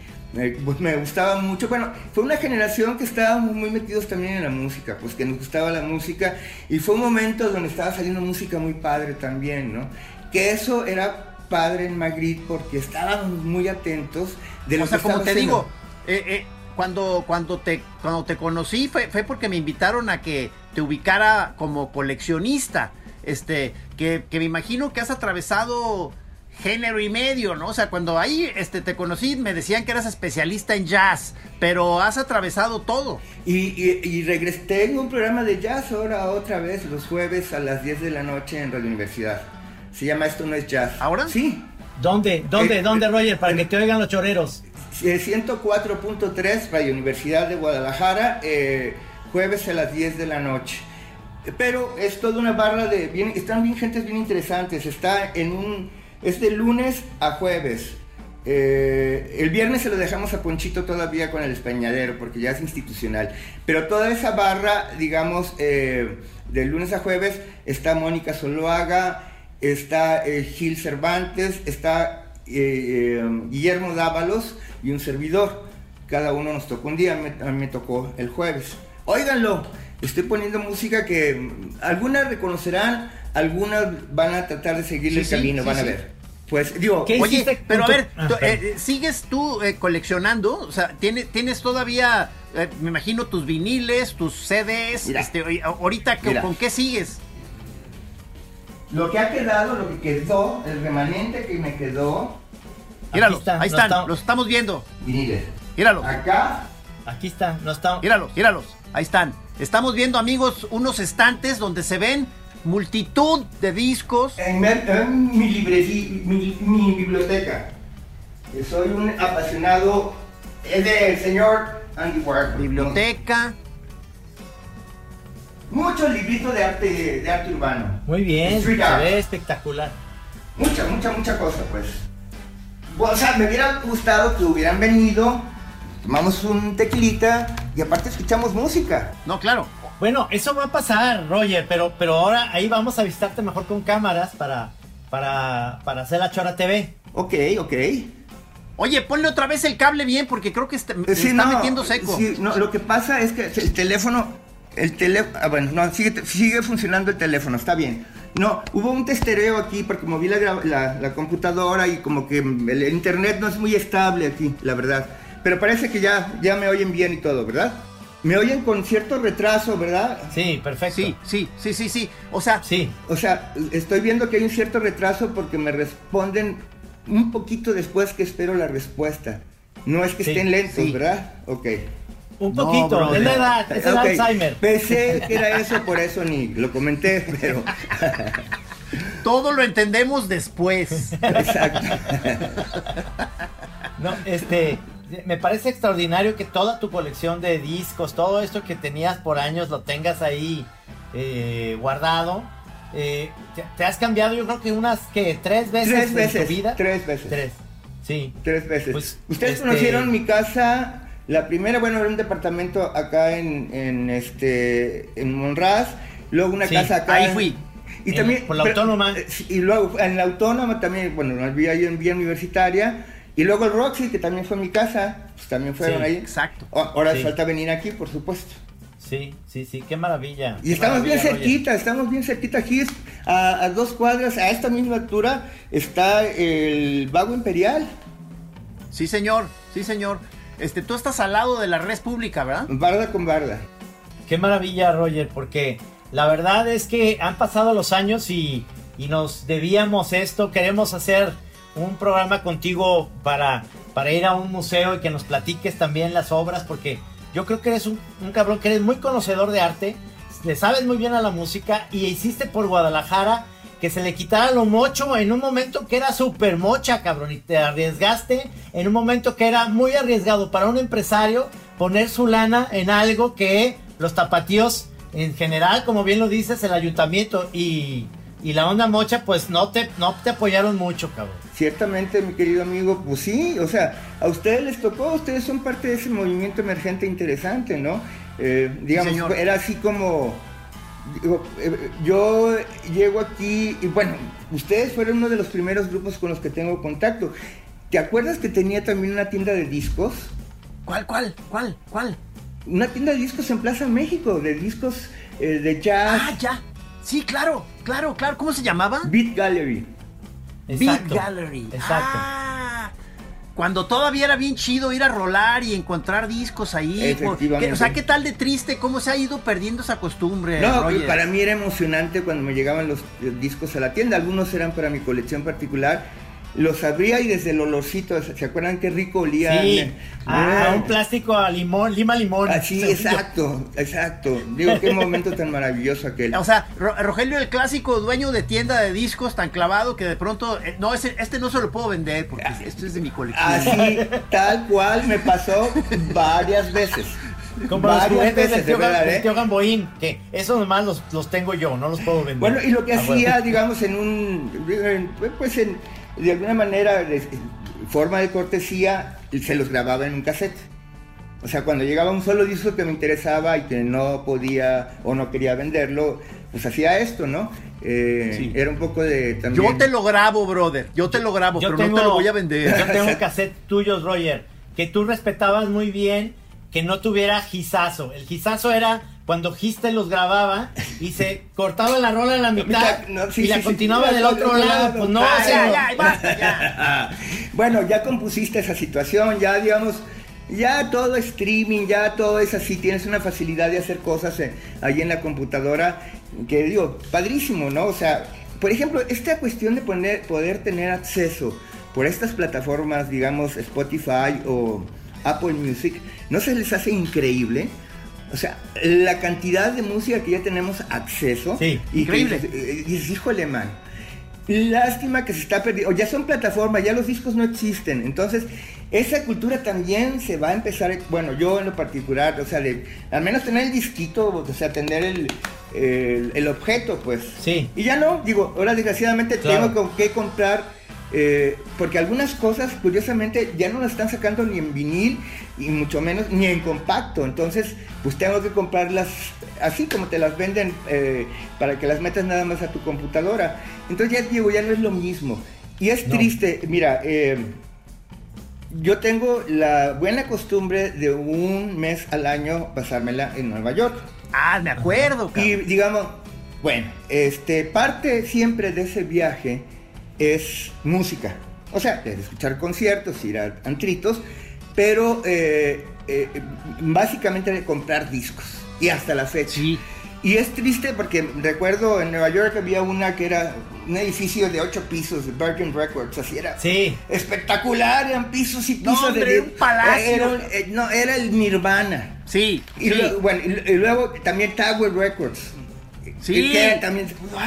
pues me gustaba mucho. Bueno, fue una generación que estábamos muy metidos también en la música, pues que nos gustaba la música y fue un momento donde estaba saliendo música muy padre también, ¿no? Que eso era padre en Magritte porque estábamos muy atentos de lo o sea, como te digo, eh, eh, cuando, cuando, te, cuando te conocí fue, fue porque me invitaron a que te ubicara como coleccionista. Este, que, que me imagino que has atravesado género y medio, ¿no? O sea, cuando ahí este, te conocí me decían que eras especialista en jazz, pero has atravesado todo. Y, y, regresé en un programa de jazz ahora otra vez los jueves a las 10 de la noche en Radio Universidad. Se llama Esto no es jazz. ¿Ahora? Sí. ¿Dónde? ¿Dónde? Eh, ¿Dónde, Roger? Para que te oigan los choreros. 104.3 Radio Universidad de Guadalajara, eh, jueves a las 10 de la noche. Pero es toda una barra de... Bien, están bien gentes bien interesantes. Está en un es de lunes a jueves. Eh, el viernes se lo dejamos a Ponchito todavía con el españadero porque ya es institucional. Pero toda esa barra, digamos, eh, de lunes a jueves, está Mónica Soloaga, está eh, Gil Cervantes, está Guillermo Dávalos y un servidor. Cada uno nos tocó un día, a mí me tocó el jueves. Óiganlo, estoy poniendo música que algunas reconocerán, algunas van a tratar de seguir el camino, van a ver. Pues digo, oye, pero a ver, ah, eh, ¿sigues tú eh, coleccionando? O sea, ¿tienes, tienes todavía, eh, me imagino, tus viniles, tus CDs? este, ahorita, ¿con qué sigues? Lo que ha quedado, lo que quedó, el remanente que me quedó. Míralo, ahí están, los estamos viendo. Viniles. Míralo. Acá. Aquí está, no está. Míralos, míralos, ahí están. Estamos viendo, amigos, unos estantes donde se ven multitud de discos. En, mi, librería, mi, biblioteca. Soy un apasionado del señor Andy Warhol. Biblioteca. Muchos libritos de arte, de arte urbano. Muy bien, se ve espectacular. Mucha, mucha, mucha cosa, pues. O sea, me hubiera gustado que hubieran venido, tomamos un tequilita y aparte escuchamos música. No, claro. Bueno, eso va a pasar, Roger, pero, pero ahora ahí vamos a visitarte mejor con cámaras para, para, para hacer la Chora TV. Ok, ok. Oye, ponle otra vez el cable bien porque creo que está, está metiendo seco. Sí, no, lo que pasa es que el teléfono, el teléfono, ah, bueno, no, sigue, sigue funcionando el teléfono, está bien. No, hubo un testereo aquí porque moví la, la, la computadora y como que el, internet no es muy estable aquí, la verdad. Pero parece que ya, ya me oyen bien y todo, ¿verdad? me oyen con cierto retraso, ¿verdad? Sí, perfecto. Sí, sí, sí, sí, sí. O sea, sí. O sea, estoy viendo que hay un cierto retraso porque me responden un poquito después que espero la respuesta. No es que estén lentos, ¿verdad? Ok. Un poquito, es la edad, es el Alzheimer. Pensé que era eso, por eso ni lo comenté, pero. *laughs* Todo lo entendemos después. Exacto. *laughs* No, este, me parece extraordinario que toda tu colección de discos, todo esto que tenías por años, lo tengas ahí eh, guardado. Eh, te, has cambiado, yo creo que unas que tres veces, en tu vida. Tres veces. Tres. Sí. Tres veces. Pues, Ustedes este conocieron mi casa. La primera, bueno, era un departamento acá en, en este en Monraz. Luego una casa acá. Ahí fui. Y también. Por la autónoma. Y luego en la autónoma también, bueno, vi ahí en vía universitaria y luego el Roxy, que también fue mi casa, pues también fueron ahí. Exacto. ahora falta venir aquí, por supuesto. Sí, sí, sí, qué maravilla. Y qué estamos bien maravilla, cerquita, estamos bien cerquita. Aquí a, a dos cuadras, a esta misma altura, está el Vago Imperial, Sí, señor, sí, señor. Este, tú estás al lado de la red pública, ¿verdad? barda con barda. Qué maravilla, Roger, porque la verdad es que han pasado los años y, y nos debíamos esto. Queremos hacer un programa contigo para, para ir a un museo y que nos platiques también las obras, porque yo creo que eres un, un cabrón que eres muy conocedor de arte, le sabes muy bien a la música y hiciste por Guadalajara que se le quitara lo mocho en un momento que era súper mocha, cabrón, y te arriesgaste en un momento que era muy arriesgado para un empresario poner su lana en algo que los tapatíos en general, como bien lo dices, el ayuntamiento y, y la onda mocha, pues no te, no te apoyaron mucho, cabrón. Ciertamente, mi querido amigo, pues sí, o sea, a ustedes les tocó, ustedes son parte de ese movimiento emergente interesante, ¿no? Eh, digamos, era así como, digo, eh, yo llego aquí y bueno, ustedes fueron uno de los primeros grupos con los que tengo contacto. ¿Te acuerdas que tenía también una tienda de discos? ¿Cuál, cuál, cuál, cuál? Una tienda de discos en Plaza México, de discos eh, de jazz, Ah, ya. Sí, claro, claro, claro. ¿Cómo se llamaba? Beat Gallery. Exacto. Big Gallery. Exacto. Ah, cuando todavía era bien chido ir a rolar y encontrar discos ahí. por- Efectivamente. ¿qué- o sea, ¿qué tal de triste? ¿Cómo se ha ido perdiendo esa costumbre? No, Roger? para mí era emocionante cuando me llegaban los discos a la tienda. Algunos eran para mi colección particular. Los abría y desde el olorcito, ¿se acuerdan qué rico olía? Sí, Eh, a, a un plástico a limón, lima limón. Así, yo. exacto, exacto. Digo, qué momento tan maravilloso aquel. O sea, Ro- Rogelio, el clásico dueño de tienda de discos tan clavado que de pronto, eh, no, ese, este no se lo puedo vender porque esto es de mi colección. Así, *laughs* tal cual me pasó varias veces. Como los varias juguetes del veces, de tío, verdad, del ¿eh? tío Gamboín, que esos nomás los, los tengo yo, no los puedo vender. Bueno, y lo que Ah, bueno. hacía, *laughs* digamos, en un, pues en, de alguna manera, de forma de cortesía, se los grababa en un cassette. O sea, cuando llegaba un solo disco que me interesaba y que no podía o no quería venderlo, pues hacía esto, ¿no? Eh, Sí. Era un poco de también... Yo te lo grabo, brother. Yo te lo grabo, Yo pero tengo- no te lo voy a vender. Yo tengo *laughs* cassette tuyos, Roger, que tú respetabas muy bien que no tuviera gizazo. El gizazo era cuando Giste los grababa y se cortaba la rola en la *laughs* mitad no, sí, y la sí, continuaba sí, del otro lado. Pues no, Ah, ya, ya, basta, ya. *laughs* bueno, ya compusiste esa situación, ya digamos, ya todo streaming, ya todo es así, tienes una facilidad de hacer cosas eh, ahí en la computadora, que digo, padrísimo, ¿no? O sea, por ejemplo, esta cuestión de poner, poder tener acceso por estas plataformas, digamos, Spotify o Apple Music, ¿no se les hace increíble? O sea, la cantidad de música que ya tenemos acceso. Sí, y que increíble. dices, eh, dices, híjole, man. Lástima que se está perdiendo. o Ya son plataformas, ya los discos no existen. Entonces, esa cultura también se va a empezar. Bueno, yo en lo particular, o sea, de al menos tener el disquito, o sea, tener el, el, el objeto, pues. Sí. Y ya no, digo, ahora desgraciadamente Claro. tengo qué comprar. eh, porque algunas cosas, curiosamente, ya no las están sacando ni en vinil y mucho menos ni en compacto. Entonces, pues tengo que comprarlas así como te las venden eh, para que las metas nada más a tu computadora. Entonces ya digo, ya no es lo mismo. Y es No. triste, mira, eh, yo tengo la buena costumbre de un mes al año pasármela en Nueva York. Ah, me acuerdo, Y cabrón. digamos, bueno, este, parte siempre de ese viaje es música. O sea, es escuchar conciertos, ir a antritos, pero eh, eh, básicamente de comprar discos. Y hasta la fecha. Sí. Y es triste porque recuerdo en Nueva York había una que era un edificio de ocho pisos, de Virgin Records, así era. Sí. Espectacular, eran pisos y No, pisos hombre, de... un palacio. Era, un- eh, no, era el Nirvana. Sí, Y, sí. luego, bueno, y, y luego también Tower Records. Sí. Y que también, ¡wow!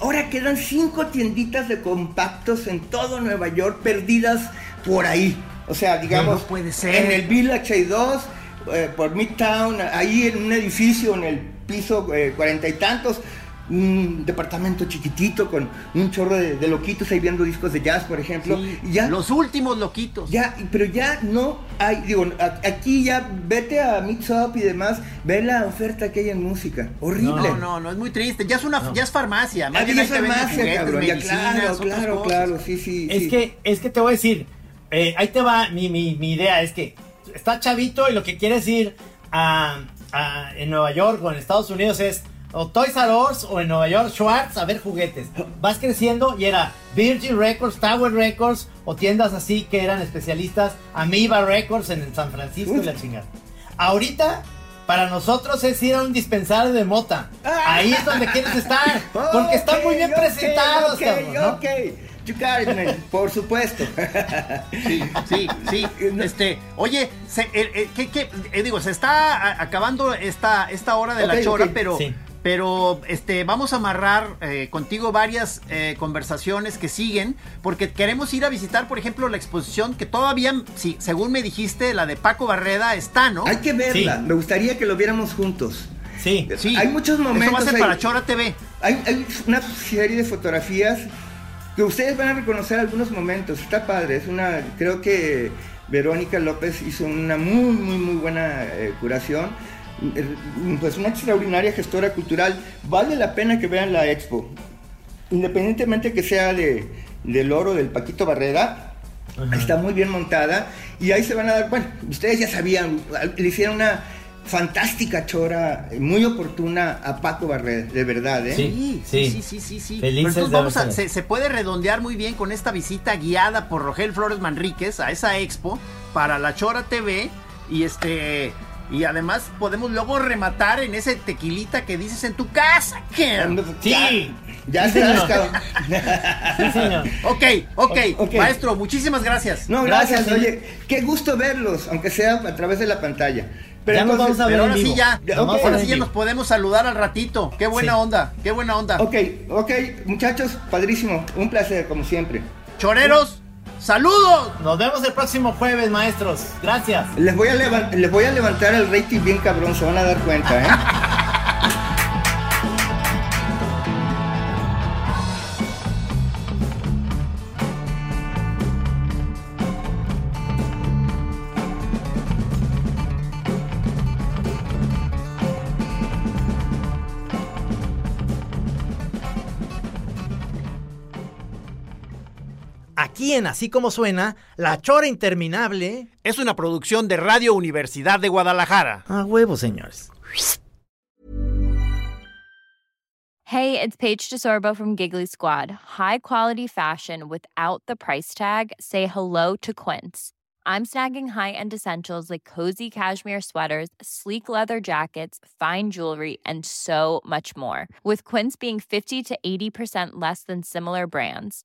Ahora quedan cinco tienditas de compactos en todo Nueva York perdidas por ahí. O sea, digamos, No puede ser. en el Village hay dos, eh, por Midtown, ahí en un edificio en el piso eh, cuarenta y tantos, un departamento chiquitito con un chorro de, de loquitos ahí viendo discos de jazz, por ejemplo. Sí, Y ya, Los últimos loquitos. ya, pero ya no hay, digo, aquí ya vete a Mix Up y demás, ve la oferta que hay en música. Horrible. No, no, no, es muy triste. Ya es una, ya es farmacia. Más Aquí bien ya es farmacia, juguetes, cabrón. Ya, claro, claro, cosas. claro, sí, sí. Es sí. que, es que te voy a decir, eh, ahí te va mi, mi, mi idea, es que está chavito y lo que quiere es ir a, en Nueva York o en Estados Unidos es o Toys R Us o en Nueva York Schwartz a ver juguetes. Vas creciendo y era Virgin Records, Tower Records o tiendas así que eran especialistas, Amoeba Records en San Francisco y la chingada. Ahorita para nosotros es ir a un dispensario de mota. Ahí es donde quieres estar. *laughs* Porque están muy bien presentados, ¿no? ok. You got it, man, por supuesto. Sí, sí, sí. *laughs* Este, oye, se, el- el- ¿qué- qué? Eh, digo, se está acabando esta, esta hora de la chora, pero, Sí. pero este, vamos a amarrar eh, contigo varias eh, conversaciones que siguen, porque queremos ir a visitar, por ejemplo, la exposición que todavía, sí, según me dijiste, la de Paco Barreda está, ¿no? Hay que verla. Sí. Me gustaría que lo viéramos juntos. Sí. Sí. hay muchos Eso va a momentos ser ahí. para Chora TV. Hay, hay una serie de fotografías que ustedes van a reconocer algunos momentos. Está padre. Es una, creo que Verónica López hizo una muy, muy, muy buena eh, curación. Eh, Pues una extraordinaria gestora cultural. Vale la pena que vean la expo. Independientemente que sea de, del oro del Paquito Barrera, está muy bien montada. Y ahí se van a dar, bueno, ustedes ya sabían, le hicieron una fantástica chora, muy oportuna a Paco Barrera, de verdad, ¿eh? Sí, Sí, sí, sí. sí, sí. Felices Pero vamos a- se, se puede redondear muy bien con esta visita guiada por Rogel Flores Manríquez a esa expo para la Chora TV y este y además podemos luego rematar en ese tequilita que dices en tu casa, Ken. Sí. Ya Sí, señor. cabrón. Sí, señor. Ok, ok, Ok. maestro, muchísimas gracias. No, gracias, Gracias, oye, qué gusto verlos, aunque sea a través de la pantalla. Ya nos vamos a ver Pero ahora sí ya, ahora sí ya nos podemos saludar al ratito. Qué buena Sí. onda, qué buena onda. Ok, ok, muchachos, padrísimo, un placer, como siempre. Choreros, saludos. Nos vemos el próximo jueves, maestros. Gracias. Les voy a, les voy a levantar el rating bien cabrón, se van a dar cuenta, ¿eh? *laughs* Aquí en Así Como Suena, La Chora Interminable. Es una producción de Radio Universidad de Guadalajara. A huevo, señores. Hey, it's Paige DeSorbo from Giggly Squad. High quality fashion without the price tag. Say hello to Quince. I'm snagging high-end essentials like cozy cashmere sweaters, sleek leather jackets, fine jewelry, and so much more. With Quince being 50 to 80% less than similar brands.